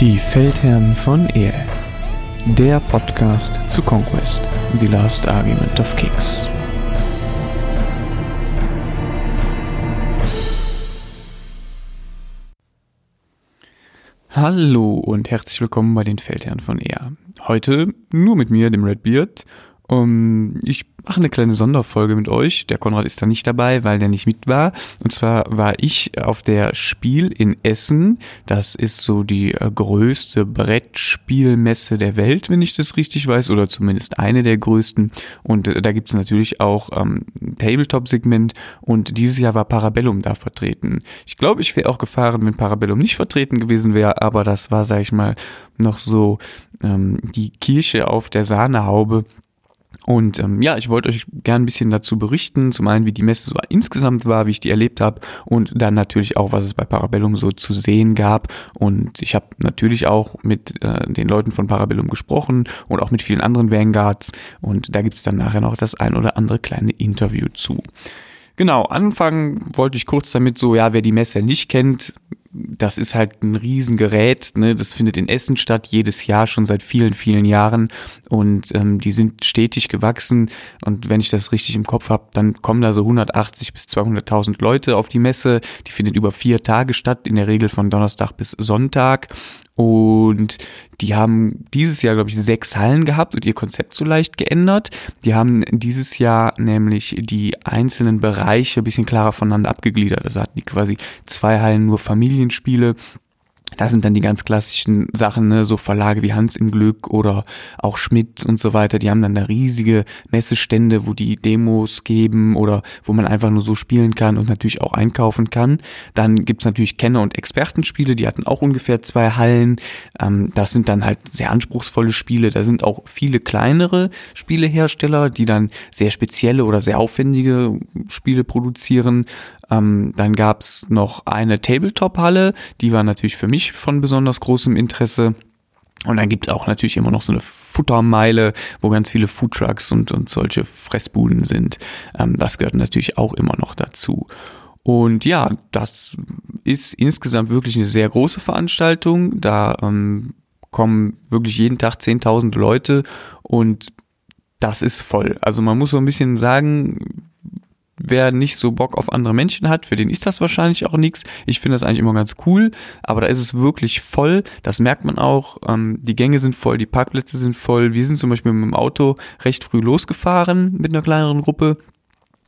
Die Feldherren von Ehe. Der Podcast zu Conquest, The Last Argument of Kings. Hallo und herzlich willkommen bei den Feldherren von Ehr. Heute nur mit mir, dem Redbeard. Um, ich mache eine kleine Sonderfolge mit euch. Der Konrad ist da nicht dabei, weil der nicht mit war. Und zwar war ich auf der Spiel in Essen. Das ist so die äh, größte Brettspielmesse der Welt, wenn ich das richtig weiß, oder zumindest eine der größten. Und äh, da gibt's natürlich auch ähm, Tabletop-Segment. Und dieses Jahr war Parabellum da vertreten. Ich glaube, ich wäre auch gefahren, wenn Parabellum nicht vertreten gewesen wäre, aber das war, sag ich mal, noch so ähm, die Kirche auf der Sahnehaube und ähm, ja, ich wollte euch gern ein bisschen dazu berichten, zum einen, wie die Messe so insgesamt war, wie ich die erlebt habe und dann natürlich auch, was es bei Parabellum so zu sehen gab. Und ich habe natürlich auch mit äh, den Leuten von Parabellum gesprochen und auch mit vielen anderen Vanguards. Und da gibt's dann nachher noch das ein oder andere kleine Interview zu. Genau, anfangen wollte ich kurz damit so, ja, wer die Messe nicht kennt, das ist halt ein Riesengerät, ne? das findet in Essen statt, jedes Jahr schon seit vielen, vielen Jahren. Und ähm, die sind stetig gewachsen. Und wenn ich das richtig im Kopf habe, dann kommen da so 180 bis 200.000 Leute auf die Messe, die findet über vier Tage statt, in der Regel von Donnerstag bis Sonntag und die haben dieses Jahr, glaube ich, sechs Hallen gehabt und ihr Konzept so leicht geändert. Die haben dieses Jahr nämlich die einzelnen Bereiche ein bisschen klarer voneinander abgegliedert. Also hatten die quasi zwei Hallen nur Familienspiele da sind dann die ganz klassischen Sachen, ne, so Verlage wie Hans im Glück oder auch Schmidt und so weiter, die haben dann da riesige Messestände, wo die Demos geben oder wo man einfach nur so spielen kann und natürlich auch einkaufen kann. Dann gibt's natürlich Kenner- und Expertenspiele, die hatten auch ungefähr zwei Hallen. Ähm, das sind dann halt sehr anspruchsvolle Spiele. Da sind auch viele kleinere Spielehersteller, die dann sehr spezielle oder sehr aufwendige Spiele produzieren. Ähm, dann gab's noch eine Tabletop-Halle, die war natürlich für mich von besonders großem Interesse. Und dann gibt's auch natürlich immer noch so eine Futtermeile, wo ganz viele Foodtrucks und, und solche Fressbuden sind. Ähm, das gehört natürlich auch immer noch dazu. Und ja, das ist insgesamt wirklich eine sehr große Veranstaltung. Da ähm, kommen wirklich jeden Tag 10.000 Leute und das ist voll. Also man muss so ein bisschen sagen, wer nicht so Bock auf andere Menschen hat, für den ist das wahrscheinlich auch nichts. Ich finde das eigentlich immer ganz cool, aber da ist es wirklich voll. Das merkt man auch. Ähm, die Gänge sind voll, die Parkplätze sind voll. Wir sind zum Beispiel mit dem Auto recht früh losgefahren mit einer kleineren Gruppe.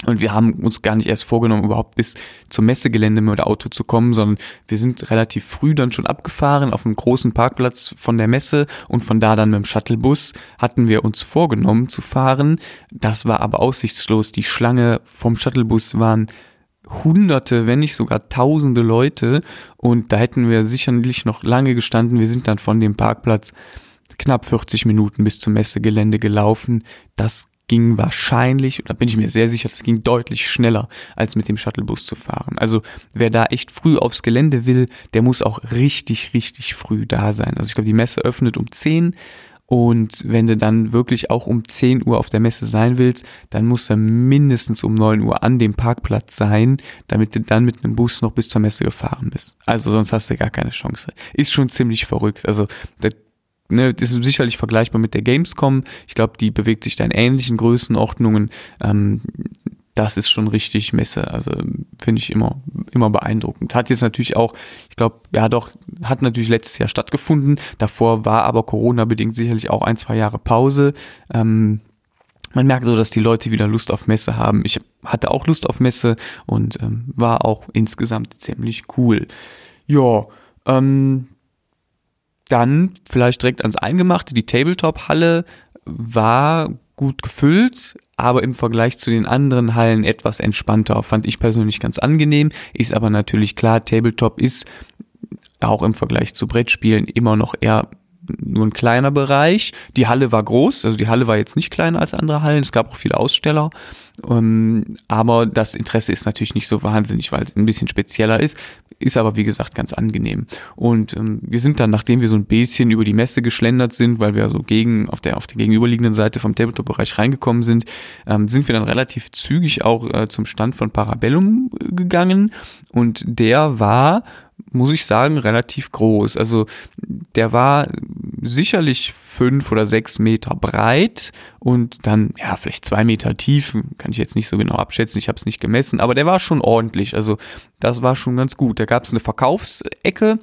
Und wir haben uns gar nicht erst vorgenommen, überhaupt bis zum Messegelände mit dem Auto zu kommen, sondern wir sind relativ früh dann schon abgefahren auf einem großen Parkplatz von der Messe und von da dann mit dem Shuttlebus hatten wir uns vorgenommen zu fahren. Das war aber aussichtslos. Die Schlange vom Shuttlebus waren hunderte, wenn nicht sogar tausende Leute und da hätten wir sicherlich noch lange gestanden. Wir sind dann von dem Parkplatz knapp 40 Minuten bis zum Messegelände gelaufen. Das ging wahrscheinlich, oder bin ich mir sehr sicher, das ging deutlich schneller, als mit dem Shuttlebus zu fahren. Also wer da echt früh aufs Gelände will, der muss auch richtig, richtig früh da sein. Also ich glaube, die Messe öffnet um 10 und wenn du dann wirklich auch um 10 Uhr auf der Messe sein willst, dann musst du mindestens um 9 Uhr an dem Parkplatz sein, damit du dann mit einem Bus noch bis zur Messe gefahren bist. Also sonst hast du gar keine Chance. Ist schon ziemlich verrückt. Also ne, ist sicherlich vergleichbar mit der Gamescom. Ich glaube, die bewegt sich da in ähnlichen Größenordnungen. Ähm, das ist schon richtig Messe. Also finde ich immer, immer beeindruckend. Hat jetzt natürlich auch, ich glaube, ja doch, hat natürlich letztes Jahr stattgefunden. Davor war aber Corona-bedingt sicherlich auch ein, zwei Jahre Pause. Ähm, man merkt so, dass die Leute wieder Lust auf Messe haben. Ich hatte auch Lust auf Messe und ähm, war auch insgesamt ziemlich cool. Ja, ähm, dann vielleicht direkt ans Eingemachte. Die Tabletop-Halle war gut gefüllt, aber im Vergleich zu den anderen Hallen etwas entspannter. Fand ich persönlich ganz angenehm. Ist aber natürlich klar, Tabletop ist auch im Vergleich zu Brettspielen immer noch eher nur ein kleiner Bereich. Die Halle war groß, also die Halle war jetzt nicht kleiner als andere Hallen. Es gab auch viele Aussteller. Ähm, aber das Interesse ist natürlich nicht so wahnsinnig, weil es ein bisschen spezieller ist, ist aber wie gesagt ganz angenehm. Und ähm, wir sind dann, nachdem wir so ein bisschen über die Messe geschlendert sind, weil wir so gegen auf der auf der gegenüberliegenden Seite vom Tabletop-Bereich reingekommen sind, ähm, sind wir dann relativ zügig auch äh, zum Stand von Parabellum gegangen und der war muss ich sagen, relativ groß. Also der war sicherlich fünf oder sechs Meter breit und dann, ja, vielleicht zwei Meter tief, kann ich jetzt nicht so genau abschätzen, ich habe es nicht gemessen, aber der war schon ordentlich. Also das war schon ganz gut. Da gab es eine Verkaufsecke.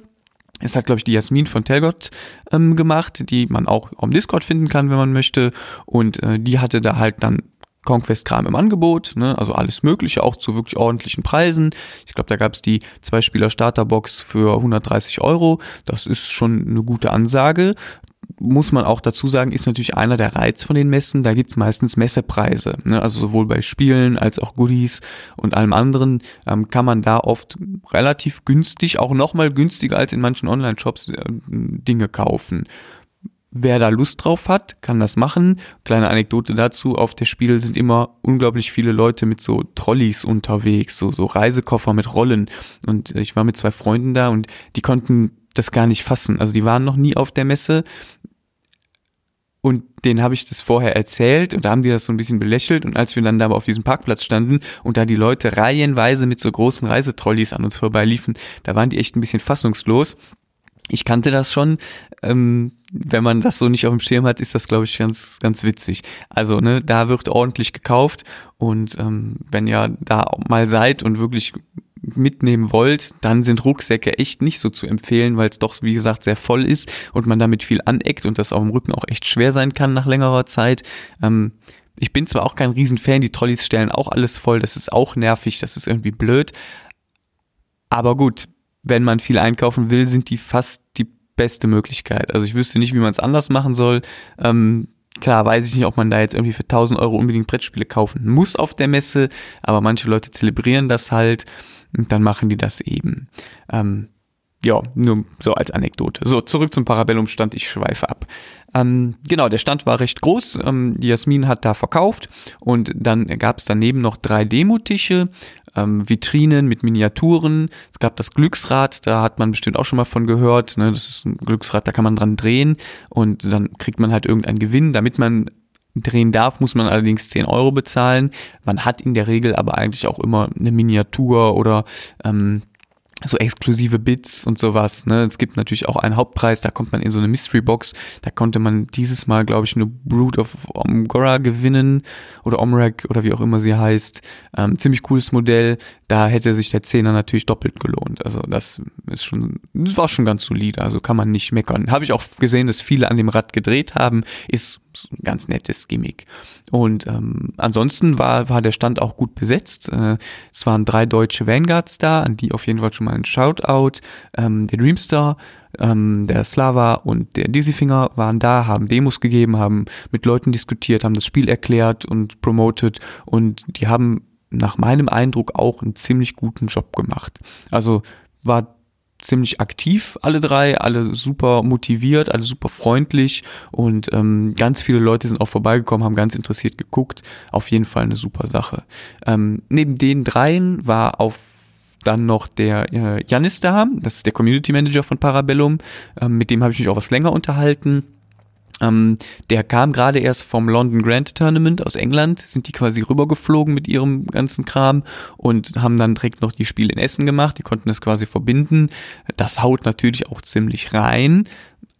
Es hat, glaube ich, die Jasmin von Telgott ähm, gemacht, die man auch am Discord finden kann, wenn man möchte. Und äh, die hatte da halt dann Conquest-Kram im Angebot, ne? also alles Mögliche, auch zu wirklich ordentlichen Preisen. Ich glaube, da gab es die Zwei-Spieler-Starterbox für 130 Euro. Das ist schon eine gute Ansage. Muss man auch dazu sagen, ist natürlich einer der Reiz von den Messen. Da gibt's meistens Messepreise. Ne? Also sowohl bei Spielen als auch Goodies und allem anderen ähm, kann man da oft relativ günstig, auch nochmal günstiger als in manchen Online-Shops, äh, Dinge kaufen. Wer da Lust drauf hat, kann das machen. Kleine Anekdote dazu, auf der Spiel sind immer unglaublich viele Leute mit so Trolleys unterwegs, so, so Reisekoffer mit Rollen. Und ich war mit zwei Freunden da und die konnten das gar nicht fassen. Also die waren noch nie auf der Messe und denen habe ich das vorher erzählt und da haben die das so ein bisschen belächelt und als wir dann da auf diesem Parkplatz standen und da die Leute reihenweise mit so großen Reisetrolleys an uns vorbeiliefen, da waren die echt ein bisschen fassungslos ich kannte das schon. Ähm, wenn man das so nicht auf dem Schirm hat, ist das, glaube ich, ganz, ganz witzig. Also, ne, da wird ordentlich gekauft und ähm, wenn ihr da mal seid und wirklich mitnehmen wollt, dann sind Rucksäcke echt nicht so zu empfehlen, weil es doch, wie gesagt, sehr voll ist und man damit viel aneckt und das auf dem Rücken auch echt schwer sein kann nach längerer Zeit. Ähm, ich bin zwar auch kein Riesenfan, die Trolleys stellen auch alles voll, das ist auch nervig, das ist irgendwie blöd. Aber gut, wenn man viel einkaufen will, sind die fast die beste Möglichkeit. Also ich wüsste nicht, wie man es anders machen soll. Ähm, klar, weiß ich nicht, ob man da jetzt irgendwie für 1000 Euro unbedingt Brettspiele kaufen muss auf der Messe, aber manche Leute zelebrieren das halt und dann machen die das eben. Ähm, ja, nur so als Anekdote. So, zurück zum Parabellum-Stand, ich schweife ab. Ähm, genau, der Stand war recht groß. Ähm, Jasmin hat da verkauft und dann gab es daneben noch drei Demotische, ähm, Vitrinen mit Miniaturen. Es gab das Glücksrad, da hat man bestimmt auch schon mal von gehört. Ne? Das ist ein Glücksrad, da kann man dran drehen und dann kriegt man halt irgendeinen Gewinn. Damit man drehen darf, muss man allerdings 10 Euro bezahlen. Man hat in der Regel aber eigentlich auch immer eine Miniatur oder ähm, so exklusive Bits und sowas. Ne? Es gibt natürlich auch einen Hauptpreis, da kommt man in so eine Mystery Box. Da konnte man dieses Mal, glaube ich, eine Brood of Omgora gewinnen oder Omrak oder wie auch immer sie heißt. Ähm, ziemlich cooles Modell. Da hätte sich der Zehner natürlich doppelt gelohnt. Also das ist schon, das war schon ganz solide. Also kann man nicht meckern. Habe ich auch gesehen, dass viele an dem Rad gedreht haben. Ist ein ganz nettes Gimmick. Und ähm, ansonsten war, war der Stand auch gut besetzt. Äh, es waren drei deutsche Vanguards da, an die auf jeden Fall schon mal ein Shoutout. Ähm, der Dreamstar, ähm, der Slava und der Dizzyfinger waren da, haben Demos gegeben, haben mit Leuten diskutiert, haben das Spiel erklärt und promoted und die haben nach meinem Eindruck auch einen ziemlich guten Job gemacht. Also war ziemlich aktiv, alle drei, alle super motiviert, alle super freundlich und ähm, ganz viele Leute sind auch vorbeigekommen, haben ganz interessiert geguckt. Auf jeden Fall eine super Sache. Ähm, neben den dreien war auf dann noch der äh, Janis da, das ist der Community Manager von Parabellum, ähm, mit dem habe ich mich auch was länger unterhalten ähm, der kam gerade erst vom London Grand Tournament aus England, sind die quasi rübergeflogen mit ihrem ganzen Kram und haben dann direkt noch die Spiele in Essen gemacht. Die konnten das quasi verbinden. Das haut natürlich auch ziemlich rein.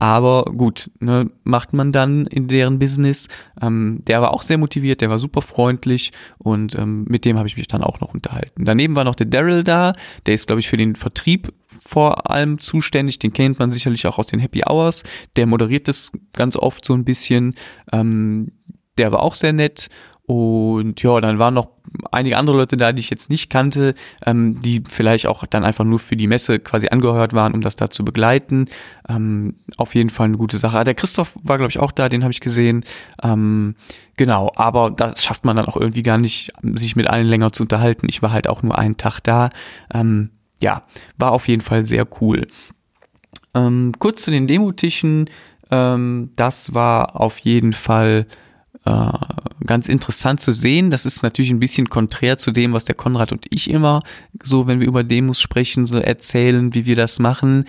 Aber gut, ne, macht man dann in deren Business. Ähm, der war auch sehr motiviert, der war super freundlich und ähm, mit dem habe ich mich dann auch noch unterhalten. Daneben war noch der Daryl da, der ist, glaube ich, für den Vertrieb vor allem zuständig. Den kennt man sicherlich auch aus den Happy Hours. Der moderiert das ganz oft so ein bisschen. Ähm, der war auch sehr nett. Und ja, dann waren noch einige andere Leute da, die ich jetzt nicht kannte, ähm, die vielleicht auch dann einfach nur für die Messe quasi angehört waren, um das da zu begleiten. Ähm, auf jeden Fall eine gute Sache. Der Christoph war, glaube ich, auch da, den habe ich gesehen. Ähm, genau, aber das schafft man dann auch irgendwie gar nicht, sich mit allen länger zu unterhalten. Ich war halt auch nur einen Tag da. Ähm, ja, war auf jeden Fall sehr cool. Ähm, kurz zu den Demotischen. Ähm, das war auf jeden Fall äh, ganz interessant zu sehen. Das ist natürlich ein bisschen konträr zu dem, was der Konrad und ich immer so, wenn wir über Demos sprechen, so erzählen, wie wir das machen.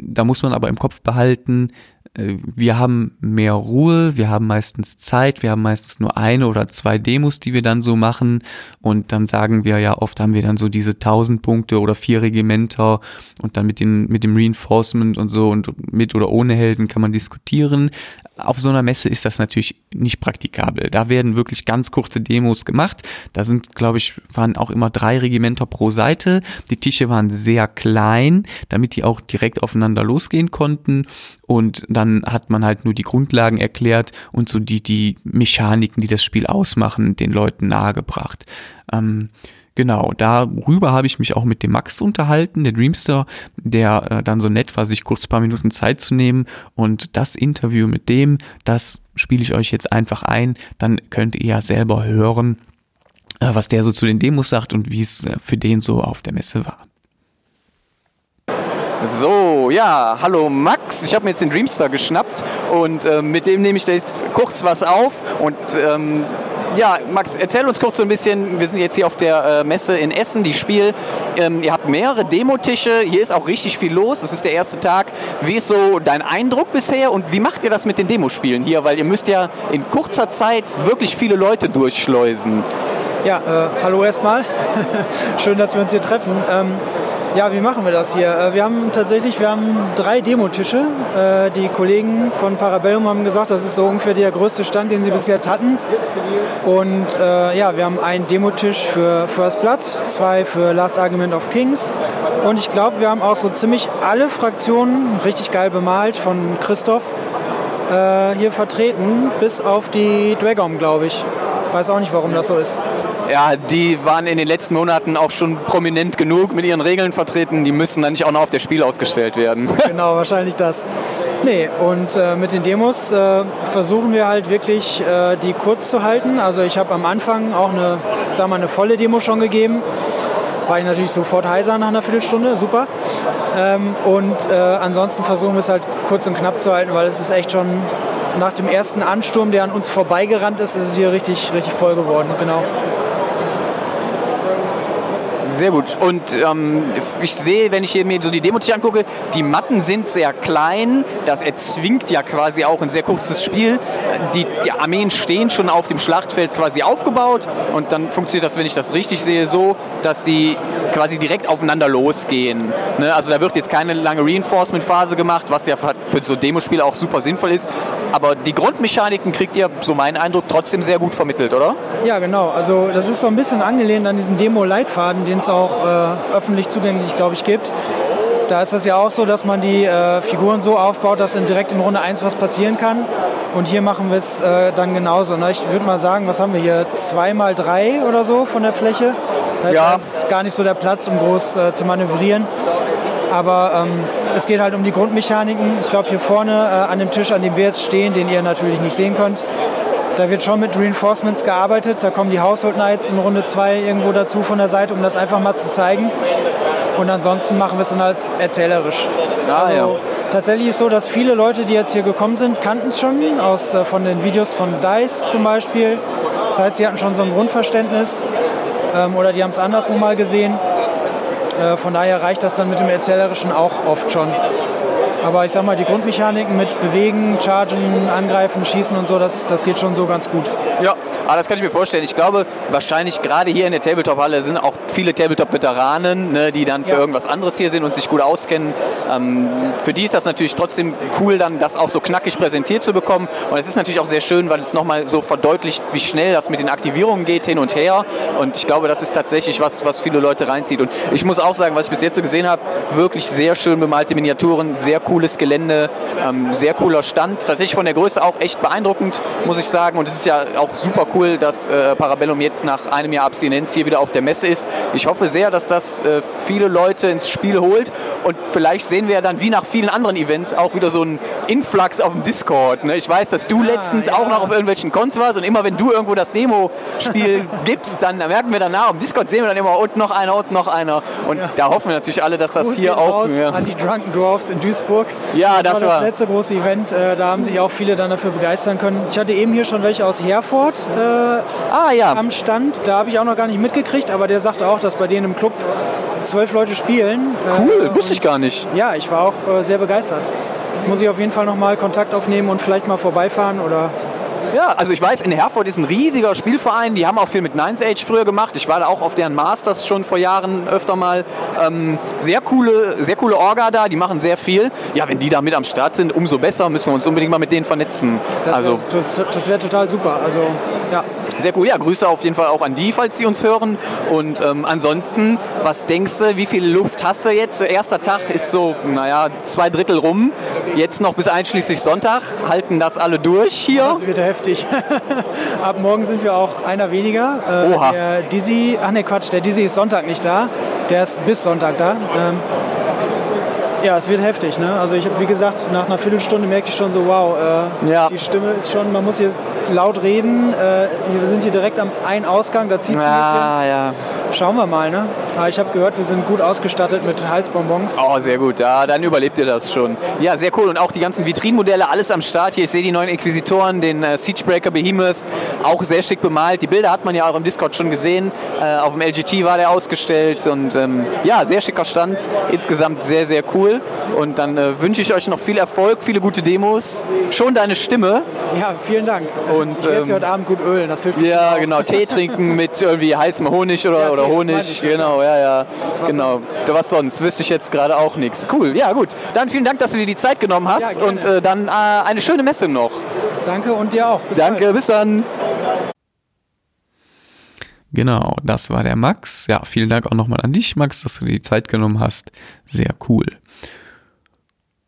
Da muss man aber im Kopf behalten, äh, wir haben mehr Ruhe, wir haben meistens Zeit, wir haben meistens nur eine oder zwei Demos, die wir dann so machen und dann sagen wir ja oft haben wir dann so diese 1000 Punkte oder vier Regimenter und dann mit den mit dem Reinforcement und so und mit oder ohne Helden kann man diskutieren. Auf so einer Messe ist das natürlich nicht praktikabel. Da werden wirklich ganz kurze Demos gemacht. Da sind, glaube ich, waren auch immer drei Regimenter pro Seite. Die Tische waren sehr klein, damit die auch direkt aufeinander losgehen konnten. Und dann hat man halt nur die Grundlagen erklärt und so die, die Mechaniken, die das Spiel ausmachen, den Leuten nahegebracht. Ähm, Genau, darüber habe ich mich auch mit dem Max unterhalten, der Dreamster, der äh, dann so nett war, sich kurz paar Minuten Zeit zu nehmen. Und das Interview mit dem, das spiele ich euch jetzt einfach ein. Dann könnt ihr ja selber hören, äh, was der so zu den Demos sagt und wie es äh, für den so auf der Messe war. So, ja, hallo Max. Ich habe mir jetzt den Dreamster geschnappt und äh, mit dem nehme ich jetzt kurz was auf. Und ähm, ja, Max, erzähl uns kurz so ein bisschen. Wir sind jetzt hier auf der äh, Messe in Essen, die Spiel. Ähm, ihr habt mehrere Demotische. Hier ist auch richtig viel los. Das ist der erste Tag. Wie ist so dein Eindruck bisher und wie macht ihr das mit den Demospielen hier? Weil ihr müsst ja in kurzer Zeit wirklich viele Leute durchschleusen. Ja, äh, hallo erstmal. Schön, dass wir uns hier treffen. Ähm, ja, wie machen wir das hier? Äh, wir haben tatsächlich, wir haben drei Demotische. Äh, die Kollegen von Parabellum haben gesagt, das ist so ungefähr der größte Stand, den sie bis jetzt hatten. Und äh, ja, wir haben einen Demotisch für First Blood, zwei für Last Argument of Kings. Und ich glaube, wir haben auch so ziemlich alle Fraktionen richtig geil bemalt von Christoph hier vertreten, bis auf die Dragon, glaube ich. Weiß auch nicht, warum das so ist. Ja, die waren in den letzten Monaten auch schon prominent genug mit ihren Regeln vertreten. Die müssen dann nicht auch noch auf der Spiel ausgestellt werden. Genau, wahrscheinlich das. Nee, und äh, mit den Demos äh, versuchen wir halt wirklich, äh, die kurz zu halten. Also ich habe am Anfang auch eine, sag mal, eine volle Demo schon gegeben. War ich natürlich sofort heiser nach einer Viertelstunde, super. Ähm, und äh, ansonsten versuchen wir es halt kurz und knapp zu halten, weil es ist echt schon nach dem ersten Ansturm, der an uns vorbeigerannt ist, ist es hier richtig, richtig voll geworden. Genau. Sehr gut. Und ähm, ich sehe, wenn ich hier mir so die Demo angucke, die Matten sind sehr klein. Das erzwingt ja quasi auch ein sehr kurzes Spiel. Die, die Armeen stehen schon auf dem Schlachtfeld quasi aufgebaut. Und dann funktioniert das, wenn ich das richtig sehe, so, dass sie quasi direkt aufeinander losgehen. Ne? Also da wird jetzt keine lange Reinforcement-Phase gemacht, was ja für so Demospiele auch super sinnvoll ist. Aber die Grundmechaniken kriegt ihr, so mein Eindruck, trotzdem sehr gut vermittelt, oder? Ja, genau. Also das ist so ein bisschen angelehnt an diesen Demo-Leitfaden, den es auch äh, öffentlich zugänglich, glaube ich, gibt. Da ist es ja auch so, dass man die äh, Figuren so aufbaut, dass in direkt in Runde 1 was passieren kann. Und hier machen wir es äh, dann genauso. Ne? Ich würde mal sagen, was haben wir hier? 2 mal 3 oder so von der Fläche. Das ja. ist gar nicht so der Platz, um groß äh, zu manövrieren. Aber ähm, es geht halt um die Grundmechaniken. Ich glaube, hier vorne äh, an dem Tisch, an dem wir jetzt stehen, den ihr natürlich nicht sehen könnt, da wird schon mit Reinforcements gearbeitet. Da kommen die Household Knights in Runde 2 irgendwo dazu von der Seite, um das einfach mal zu zeigen. Und ansonsten machen wir es dann als erzählerisch. Ah, also, ja. Tatsächlich ist es so, dass viele Leute, die jetzt hier gekommen sind, kannten es schon aus, äh, von den Videos von DICE zum Beispiel. Das heißt, die hatten schon so ein Grundverständnis ähm, oder die haben es anderswo mal gesehen. Äh, von daher reicht das dann mit dem Erzählerischen auch oft schon. Aber ich sag mal, die Grundmechaniken mit Bewegen, Chargen, Angreifen, Schießen und so, das, das geht schon so ganz gut. Ja, aber das kann ich mir vorstellen. Ich glaube, wahrscheinlich gerade hier in der Tabletop-Halle sind auch viele Tabletop-Veteranen, ne, die dann für ja. irgendwas anderes hier sind und sich gut auskennen. Ähm, für die ist das natürlich trotzdem cool, dann das auch so knackig präsentiert zu bekommen. Und es ist natürlich auch sehr schön, weil es nochmal so verdeutlicht, wie schnell das mit den Aktivierungen geht, hin und her. Und ich glaube, das ist tatsächlich was, was viele Leute reinzieht. Und ich muss auch sagen, was ich bis jetzt so gesehen habe, wirklich sehr schön bemalte Miniaturen, sehr cooles Gelände, ähm, sehr cooler Stand. Tatsächlich von der Größe auch echt beeindruckend, muss ich sagen. Und es ist ja auch super cool, dass äh, Parabellum jetzt nach einem Jahr Abstinenz hier wieder auf der Messe ist. Ich hoffe sehr, dass das äh, viele Leute ins Spiel holt. Und vielleicht sehen wir ja dann wie nach vielen anderen Events auch wieder so einen Influx auf dem Discord. Ne? Ich weiß, dass du ja, letztens ja. auch noch auf irgendwelchen Cons warst und immer wenn du irgendwo das Demo-Spiel gibst, dann merken wir danach, auf Discord sehen wir dann immer, und noch einer, und noch einer. Und ja. da hoffen wir natürlich alle, dass das Gruß hier auch... Ja. An die Drunken Dwarfs in Duisburg. Ja, das, das war das letzte große Event. Äh, da haben sich auch viele dann dafür begeistern können. Ich hatte eben hier schon welche aus Herford äh, ah, ja. am Stand. Da habe ich auch noch gar nicht mitgekriegt, aber der sagte auch, dass bei denen im Club zwölf Leute spielen. Cool, äh, wusste ich gar nicht. Ja, ich war auch äh, sehr begeistert. muss ich auf jeden Fall nochmal Kontakt aufnehmen und vielleicht mal vorbeifahren oder ja, also ich weiß, in Herford ist ein riesiger Spielverein. Die haben auch viel mit Ninth Age früher gemacht. Ich war da auch auf deren Masters schon vor Jahren öfter mal. Ähm, sehr coole, sehr coole Orga da. Die machen sehr viel. Ja, wenn die da mit am Start sind, umso besser. Müssen wir uns unbedingt mal mit denen vernetzen. Das also wäre das, das wär total super. Also ja. Sehr cool. Ja, Grüße auf jeden Fall auch an die, falls sie uns hören. Und ähm, ansonsten, was denkst du, wie viel Luft hast du jetzt? Erster Tag ist so, naja, zwei Drittel rum. Jetzt noch bis einschließlich Sonntag. Halten das alle durch hier? Das wird heftig. Ab morgen sind wir auch einer weniger. Äh, Oha. Der Dizzy, ach ne Quatsch, der Dizzy ist Sonntag nicht da. Der ist bis Sonntag da. Ähm, ja, es wird heftig. Ne? Also ich habe, wie gesagt, nach einer Viertelstunde merke ich schon so, wow, äh, Ja. die Stimme ist schon, man muss hier laut reden. Äh, wir sind hier direkt am einen Ausgang, da zieht es ein Ah, ja. bisschen. Schauen wir mal. Ne? Aber ich habe gehört, wir sind gut ausgestattet mit Halsbonbons. Oh, sehr gut. Ja, dann überlebt ihr das schon. Ja, sehr cool. Und auch die ganzen Vitrinenmodelle, alles am Start. Hier, ich sehe die neuen Inquisitoren, den äh, Siegebreaker Behemoth, auch sehr schick bemalt. Die Bilder hat man ja auch im Discord schon gesehen. Äh, auf dem LGT war der ausgestellt. Und ähm, ja, sehr schicker Stand. Insgesamt sehr, sehr cool. Und dann äh, wünsche ich euch noch viel Erfolg, viele gute Demos. Schon deine Stimme. Ja, vielen Dank. Und, ich werde sie ähm, heute Abend gut ölen, das hilft mir Ja, genau. Tee trinken mit irgendwie heißem Honig oder, Ja, oder Honig. ich, ja. Ja, ja. Was genau. sonst? Was sonst? Wüsste ich jetzt gerade auch nichts. Cool. Ja, gut. Dann vielen Dank, dass du dir die Zeit genommen hast. Ja, und äh, dann äh, eine schöne Messe noch. Danke und dir auch. Bis Danke, Bald. bis dann. Genau, das war der Max. Ja, vielen Dank auch nochmal an dich, Max, dass du dir die Zeit genommen hast. Sehr cool.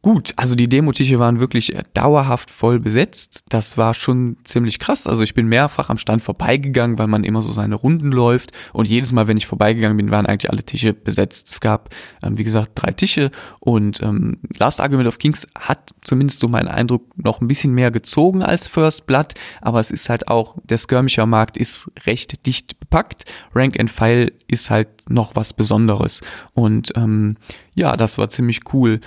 Gut, also die Demotische waren wirklich äh, dauerhaft voll besetzt. Das war schon ziemlich krass. Also ich bin mehrfach am Stand vorbeigegangen, weil man immer so seine Runden läuft. Und jedes Mal, wenn ich vorbeigegangen bin, waren eigentlich alle Tische besetzt. Es gab, ähm, wie gesagt, drei Tische. Und ähm, Last Argument of Kings hat zumindest so meinen Eindruck noch ein bisschen mehr gezogen als First Blood. Aber es ist halt auch, der Skirmisher Markt ist recht dicht bepackt. Rank and File ist halt noch was Besonderes. Und ähm, ja, das war ziemlich cool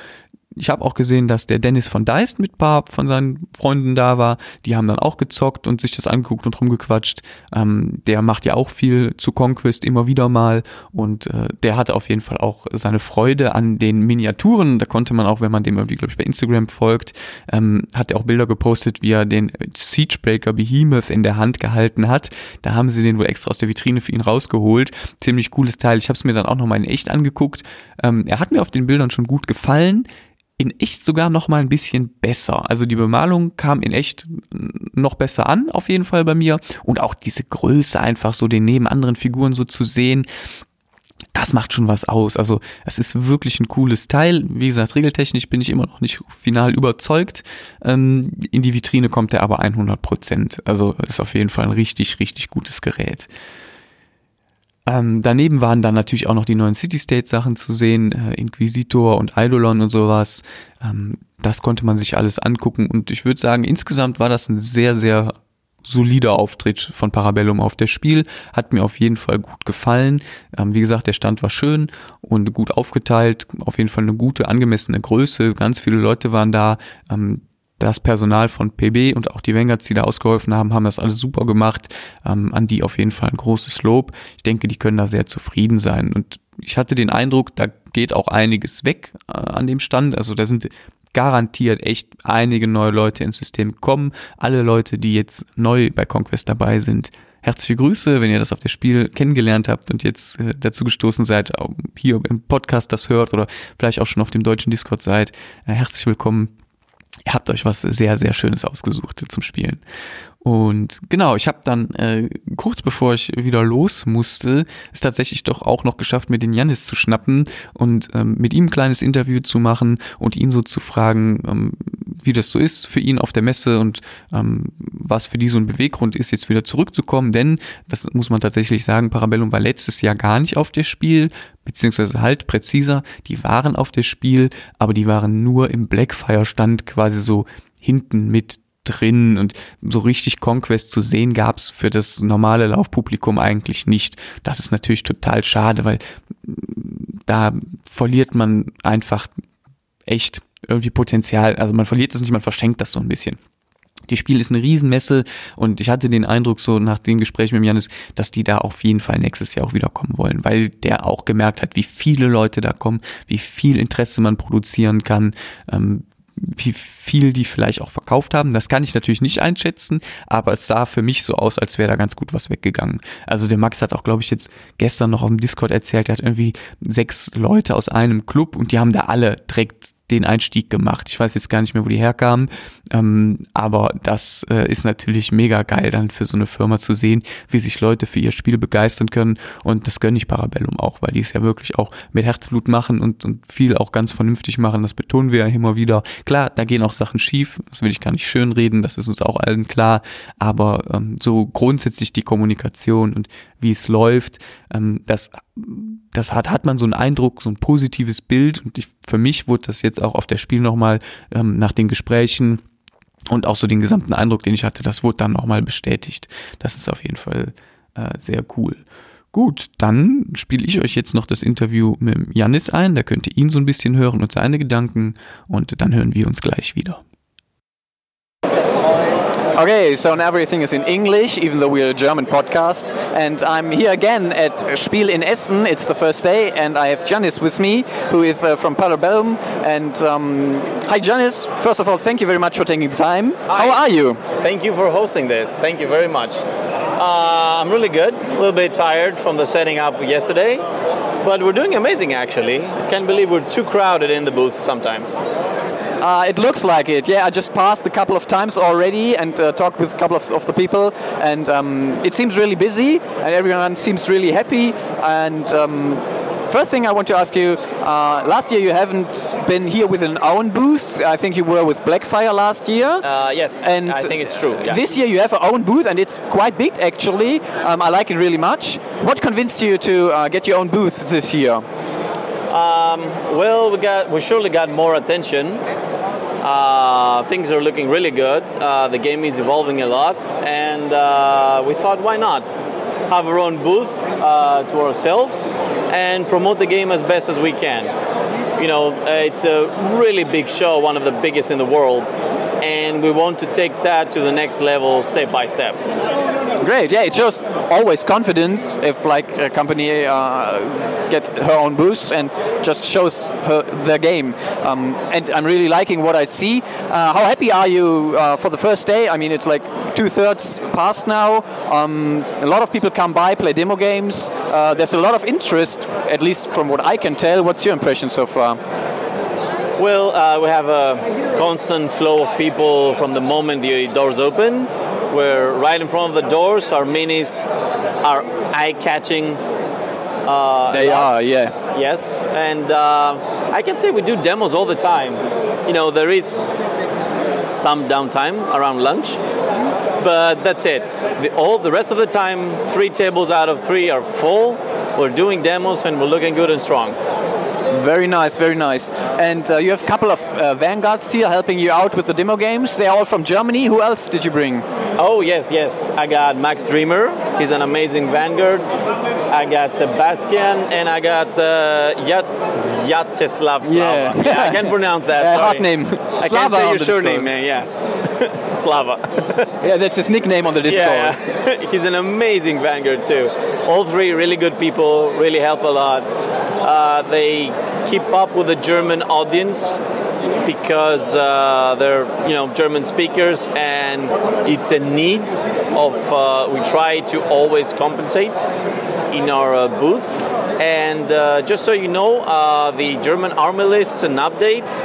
ich habe auch gesehen, dass der Dennis von Deist mit paar von seinen Freunden da war. Die haben dann auch gezockt und sich das angeguckt und rumgequatscht. Ähm, der macht ja auch viel zu Conquest immer wieder mal und äh, der hatte auf jeden Fall auch seine Freude an den Miniaturen. Da konnte man auch, wenn man dem irgendwie, glaube ich, bei Instagram folgt, ähm, hat er auch Bilder gepostet, wie er den Siegebreaker Behemoth in der Hand gehalten hat. Da haben sie den wohl extra aus der Vitrine für ihn rausgeholt. Ziemlich cooles Teil. Ich habe es mir dann auch nochmal in echt angeguckt. Ähm, er hat mir auf den Bildern schon gut gefallen in echt sogar noch mal ein bisschen besser. Also die Bemalung kam in echt noch besser an, auf jeden Fall bei mir. Und auch diese Größe einfach so den neben anderen Figuren so zu sehen, das macht schon was aus. Also es ist wirklich ein cooles Teil. Wie gesagt, regeltechnisch bin ich immer noch nicht final überzeugt. Ähm, in die Vitrine kommt er aber 100 Prozent. Also ist auf jeden Fall ein richtig, richtig gutes Gerät. Ähm, daneben waren dann natürlich auch noch die neuen City-State-Sachen zu sehen, äh, Inquisitor und Eidolon und sowas. Ähm, das konnte man sich alles angucken und ich würde sagen, insgesamt war das ein sehr, sehr solider Auftritt von Parabellum auf das Spiel. Hat mir auf jeden Fall gut gefallen. Ähm, wie gesagt, der Stand war schön und gut aufgeteilt. Auf jeden Fall eine gute, angemessene Größe. Ganz viele Leute waren da. Ähm, das Personal von PB und auch die Vanguards, die da ausgeholfen haben, haben das alles super gemacht. Ähm, an die auf jeden Fall ein großes Lob. Ich denke, die können da sehr zufrieden sein. Und ich hatte den Eindruck, da geht auch einiges weg äh, an dem Stand. Also da sind garantiert echt einige neue Leute ins System gekommen. Alle Leute, die jetzt neu bei Conquest dabei sind, herzliche Grüße, wenn ihr das auf das Spiel kennengelernt habt und jetzt äh, dazu gestoßen seid, hier im Podcast das hört oder vielleicht auch schon auf dem deutschen Discord seid. Äh, herzlich willkommen. Ihr habt euch was sehr, sehr Schönes ausgesucht zum Spielen. Und genau, ich habe dann äh, kurz bevor ich wieder los musste, es tatsächlich doch auch noch geschafft, mir den Janis zu schnappen und ähm, mit ihm ein kleines Interview zu machen und ihn so zu fragen, ähm, wie das so ist für ihn auf der Messe und ähm, was für die so ein Beweggrund ist, jetzt wieder zurückzukommen. Denn, das muss man tatsächlich sagen, Parabellum war letztes Jahr gar nicht auf der Spiel, beziehungsweise halt präziser, die waren auf der Spiel, aber die waren nur im Blackfire-Stand quasi so hinten mit drin und so richtig Conquest zu sehen gab's für das normale Laufpublikum eigentlich nicht. Das ist natürlich total schade, weil da verliert man einfach echt irgendwie Potenzial. Also man verliert das nicht, man verschenkt das so ein bisschen. Die Spiel ist eine Riesenmesse und ich hatte den Eindruck so nach dem Gespräch mit Janis, dass die da auf jeden Fall nächstes Jahr auch wiederkommen wollen, weil der auch gemerkt hat, wie viele Leute da kommen, wie viel Interesse man produzieren kann, ähm, wie viel die vielleicht auch verkauft haben. Das kann ich natürlich nicht einschätzen, aber es sah für mich so aus, als wäre da ganz gut was weggegangen. Also der Max hat auch, glaube ich, jetzt gestern noch auf dem Discord erzählt, er hat irgendwie sechs Leute aus einem Club und die haben da alle direkt den Einstieg gemacht. Ich weiß jetzt gar nicht mehr, wo die herkamen, ähm, aber das äh, ist natürlich mega geil dann für so eine Firma zu sehen, wie sich Leute für ihr Spiel begeistern können und das gönne ich Parabellum auch, weil die es ja wirklich auch mit Herzblut machen und, und viel auch ganz vernünftig machen, das betonen wir ja immer wieder. Klar, da gehen auch Sachen schief, das will ich gar nicht schönreden, das ist uns auch allen klar, aber ähm, so grundsätzlich die Kommunikation und wie es läuft, ähm, das, das hat, hat man so einen Eindruck, so ein positives Bild und ich, für mich wurde das jetzt auch auf der Spiel nochmal ähm, nach den Gesprächen und auch so den gesamten Eindruck, den ich hatte, das wurde dann nochmal bestätigt. Das ist auf jeden Fall äh, sehr cool. Gut, dann spiele ich euch jetzt noch das Interview mit Janis ein, da könnt ihr ihn so ein bisschen hören und seine Gedanken und dann hören wir uns gleich wieder. Okay, so now everything is in English, even though we're a German podcast. And I'm here again at Spiel in Essen. It's the first day, and I have Janis with me, who is uh, from Paderborn. And um, hi, Janis. First of all, thank you very much for taking the time. Hi. How are you? Thank you for hosting this. Thank you very much. Uh, I'm really good. A little bit tired from the setting up yesterday, but we're doing amazing actually. Can't believe we're too crowded in the booth sometimes. Uh, it looks like it. Yeah, I just passed a couple of times already and uh, talked with a couple of, of the people, and um, it seems really busy, and everyone seems really happy. And um, first thing I want to ask you: uh, last year you haven't been here with an own booth. I think you were with Blackfire last year. Uh, yes, And I think it's true. Yeah. This year you have a own booth, and it's quite big actually. Um, I like it really much. What convinced you to uh, get your own booth this year? Well, we got we surely got more attention. Uh, things are looking really good. Uh, the game is evolving a lot, and uh, we thought, why not have our own booth uh, to ourselves and promote the game as best as we can. You know, uh, it's a really big show, one of the biggest in the world, and we want to take that to the next level, step by step. Great, yeah, it shows always confidence if like a company uh, get her own booth and just shows her the game. Um, and I'm really liking what I see. Uh, how happy are you uh, for the first day? I mean, it's like two thirds past now. Um, a lot of people come by, play demo games. Uh, there's a lot of interest, at least from what I can tell. What's your impression so far? Well, uh, we have a constant flow of people from the moment the doors opened. We're right in front of the doors. Our minis are eye-catching. Uh, They are, yeah. Yes, and uh, I can say we do demos all the time. You know, there is some downtime around lunch, but that's it. The, all the rest of the time, three tables out of three are full. We're doing demos and we're looking good and strong. Very nice, very nice. And uh, you have a couple of uh, vanguards here helping you out with the demo games. They're all from Germany. Who else did you bring? Oh yes, yes. I got Max Dreamer. He's an amazing vanguard. I got Sebastian and I got uh, Yat Vyacheslav Slava. Yeah. Yeah, I can't pronounce that. Uh, hard name. I Slava can't say your surname, man. Yeah, Slava. Yeah, that's his nickname on the Discord. Yeah, yeah. he's an amazing vanguard too. All three really good people, really help a lot. Uh, they keep up with the German audience because uh, they're you know German speakers and it's a need of uh, we try to always compensate in our uh, booth. And uh, just so you know, uh, the German army lists and updates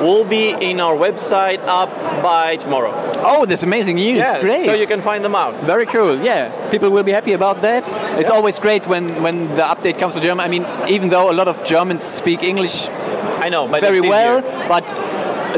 will be in our website up by tomorrow. Oh, that's amazing news. Yeah, Great. so you can find them out. Very cool. Yeah, people will be happy about that. It's always great when, when the update comes to German. I mean, even though a lot of Germans speak English I know, but very well, but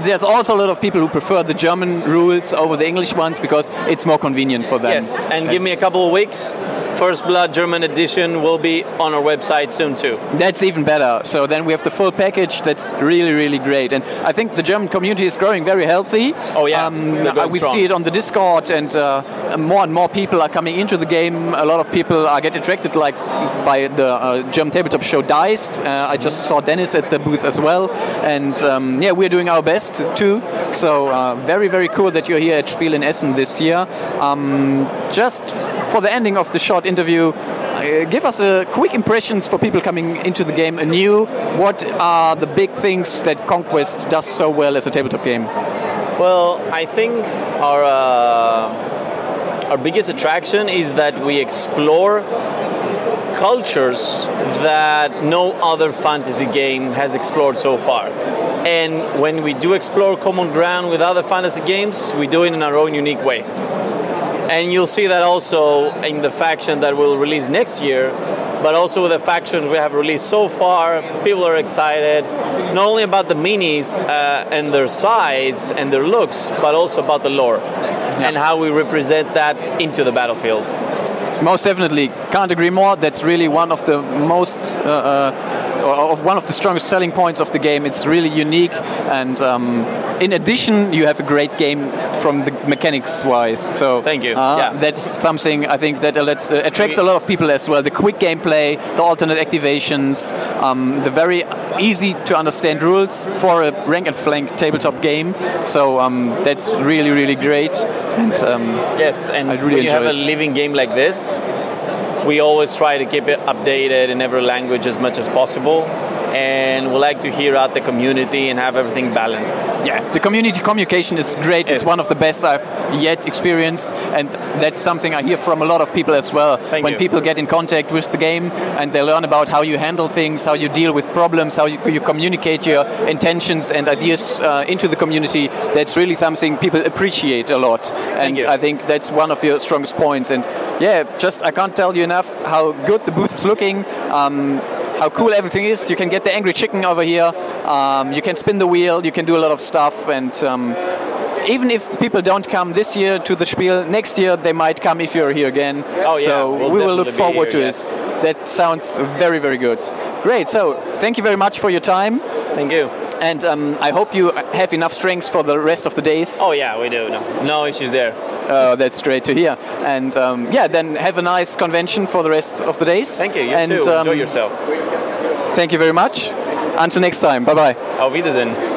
there's also a lot of people who prefer the German rules over the English ones because it's more convenient for them. Yes, and give me a couple of weeks. First Blood German edition will be on our website soon too. That's even better. So then we have the full package. That's really, really great. And I think the German community is growing very healthy. Oh, yeah. Um, we strong. see it on the Discord, and uh, more and more people are coming into the game. A lot of people are get attracted, like by the uh, German tabletop show Diced. Uh, I just saw Dennis at the booth as well, and um, yeah, we're doing our best too. So uh, very, very cool that you're here at Spiel in Essen this year. Um, just for the ending of the short interview, uh, give us a quick impressions for people coming into the game anew. What are the big things that Conquest does so well as a tabletop game? Well, I think our uh, our biggest attraction is that we explore cultures that no other fantasy game has explored so far. And when we do explore common ground with other fantasy games, we do it in our own unique way. And you'll see that also in the faction that we'll release next year, but also with the factions we have released so far. People are excited, not only about the minis uh, and their size and their looks, but also about the lore yeah. and how we represent that into the battlefield. Most definitely, can't agree more. That's really one of the most, uh, uh, of one of the strongest selling points of the game. It's really unique, and um, in addition, you have a great game from the mechanics wise. So thank you. Uh, yeah. that's something I think that uh, attracts a lot of people as well. The quick gameplay, the alternate activations, um, the very easy to understand rules for a rank and flank tabletop game. So um, that's really really great. And um, yes, and I really when you have it. a living game like this, we always try to keep it updated in every language as much as possible and we like to hear out the community and have everything balanced. Yeah, the community communication is great. Yes. It's one of the best I've yet experienced, and that's something I hear from a lot of people as well. Thank when you. people get in contact with the game and they learn about how you handle things, how you deal with problems, how you, you communicate your intentions and ideas uh, into the community, that's really something people appreciate a lot. And I think that's one of your strongest points. And yeah, just I can't tell you enough how good the booth is looking. Um, how cool everything is. You can get the angry chicken over here. Um, you can spin the wheel. You can do a lot of stuff. And um, even if people don't come this year to the Spiel, next year they might come if you're here again. Oh, yeah. So we'll we will look forward here, to yes. it. That sounds very, very good. Great. So thank you very much for your time. Thank you. And um, I hope you have enough strength for the rest of the days. Oh yeah, we do. No, no issues there. Uh, that's great to hear. And um, yeah, then have a nice convention for the rest of the days. Thank you. You and, too. Um, Enjoy yourself. Thank you very much. Until next time. Bye bye. Auf Wiedersehen.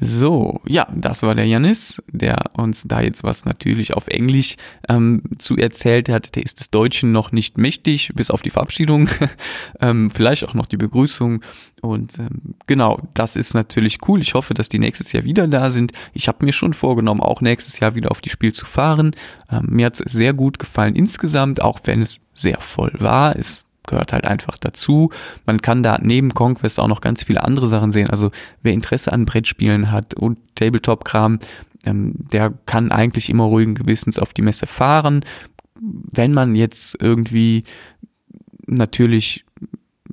So, ja, das war der Janis, der uns da jetzt was natürlich auf Englisch ähm, zu erzählt hat. Der ist des Deutschen noch nicht mächtig, bis auf die Verabschiedung, ähm, vielleicht auch noch die Begrüßung. Und ähm, genau, das ist natürlich cool. Ich hoffe, dass die nächstes Jahr wieder da sind. Ich habe mir schon vorgenommen, auch nächstes Jahr wieder auf die Spiel zu fahren. Ähm, mir hat es sehr gut gefallen insgesamt, auch wenn es sehr voll war. Es gehört halt einfach dazu. Man kann da neben Conquest auch noch ganz viele andere Sachen sehen. Also wer Interesse an Brettspielen hat und Tabletop-Kram, ähm, der kann eigentlich immer ruhigen Gewissens auf die Messe fahren. Wenn man jetzt irgendwie natürlich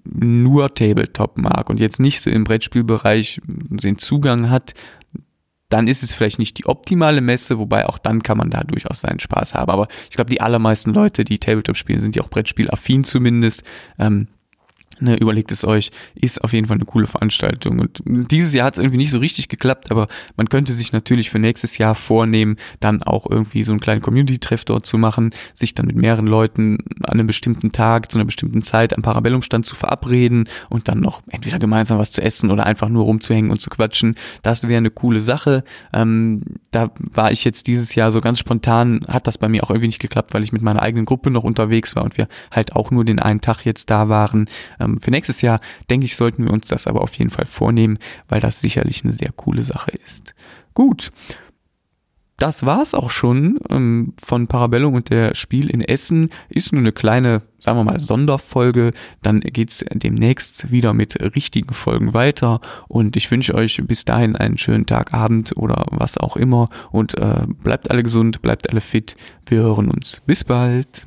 nur Tabletop mag und jetzt nicht so im Brettspielbereich den Zugang hat, dann ist es vielleicht nicht die optimale Messe, wobei auch dann kann man da durchaus seinen Spaß haben. Aber ich glaube, die allermeisten Leute, die Tabletop spielen, sind ja auch Brettspielaffin zumindest. Ähm, Ne, überlegt es euch, ist auf jeden Fall eine coole Veranstaltung. Und dieses Jahr hat es irgendwie nicht so richtig geklappt, aber man könnte sich natürlich für nächstes Jahr vornehmen, dann auch irgendwie so einen kleinen Community-Treff dort zu machen, sich dann mit mehreren Leuten an einem bestimmten Tag, zu einer bestimmten Zeit am Parabellumstand zu verabreden und dann noch entweder gemeinsam was zu essen oder einfach nur rumzuhängen und zu quatschen. Das wäre eine coole Sache. Ähm, da war ich jetzt dieses Jahr so ganz spontan, hat das bei mir auch irgendwie nicht geklappt, weil ich mit meiner eigenen Gruppe noch unterwegs war und wir halt auch nur den einen Tag jetzt da waren. Ähm, für nächstes Jahr, denke ich, sollten wir uns das aber auf jeden Fall vornehmen, weil das sicherlich eine sehr coole Sache ist. Gut. Das war's auch schon ähm, von Parabellum und der Spiel in Essen. Ist nur eine kleine, sagen wir mal, Sonderfolge. Dann geht's demnächst wieder mit richtigen Folgen weiter. Und ich wünsche euch bis dahin einen schönen Tag, Abend oder was auch immer. Und äh, bleibt alle gesund, bleibt alle fit. Wir hören uns. Bis bald.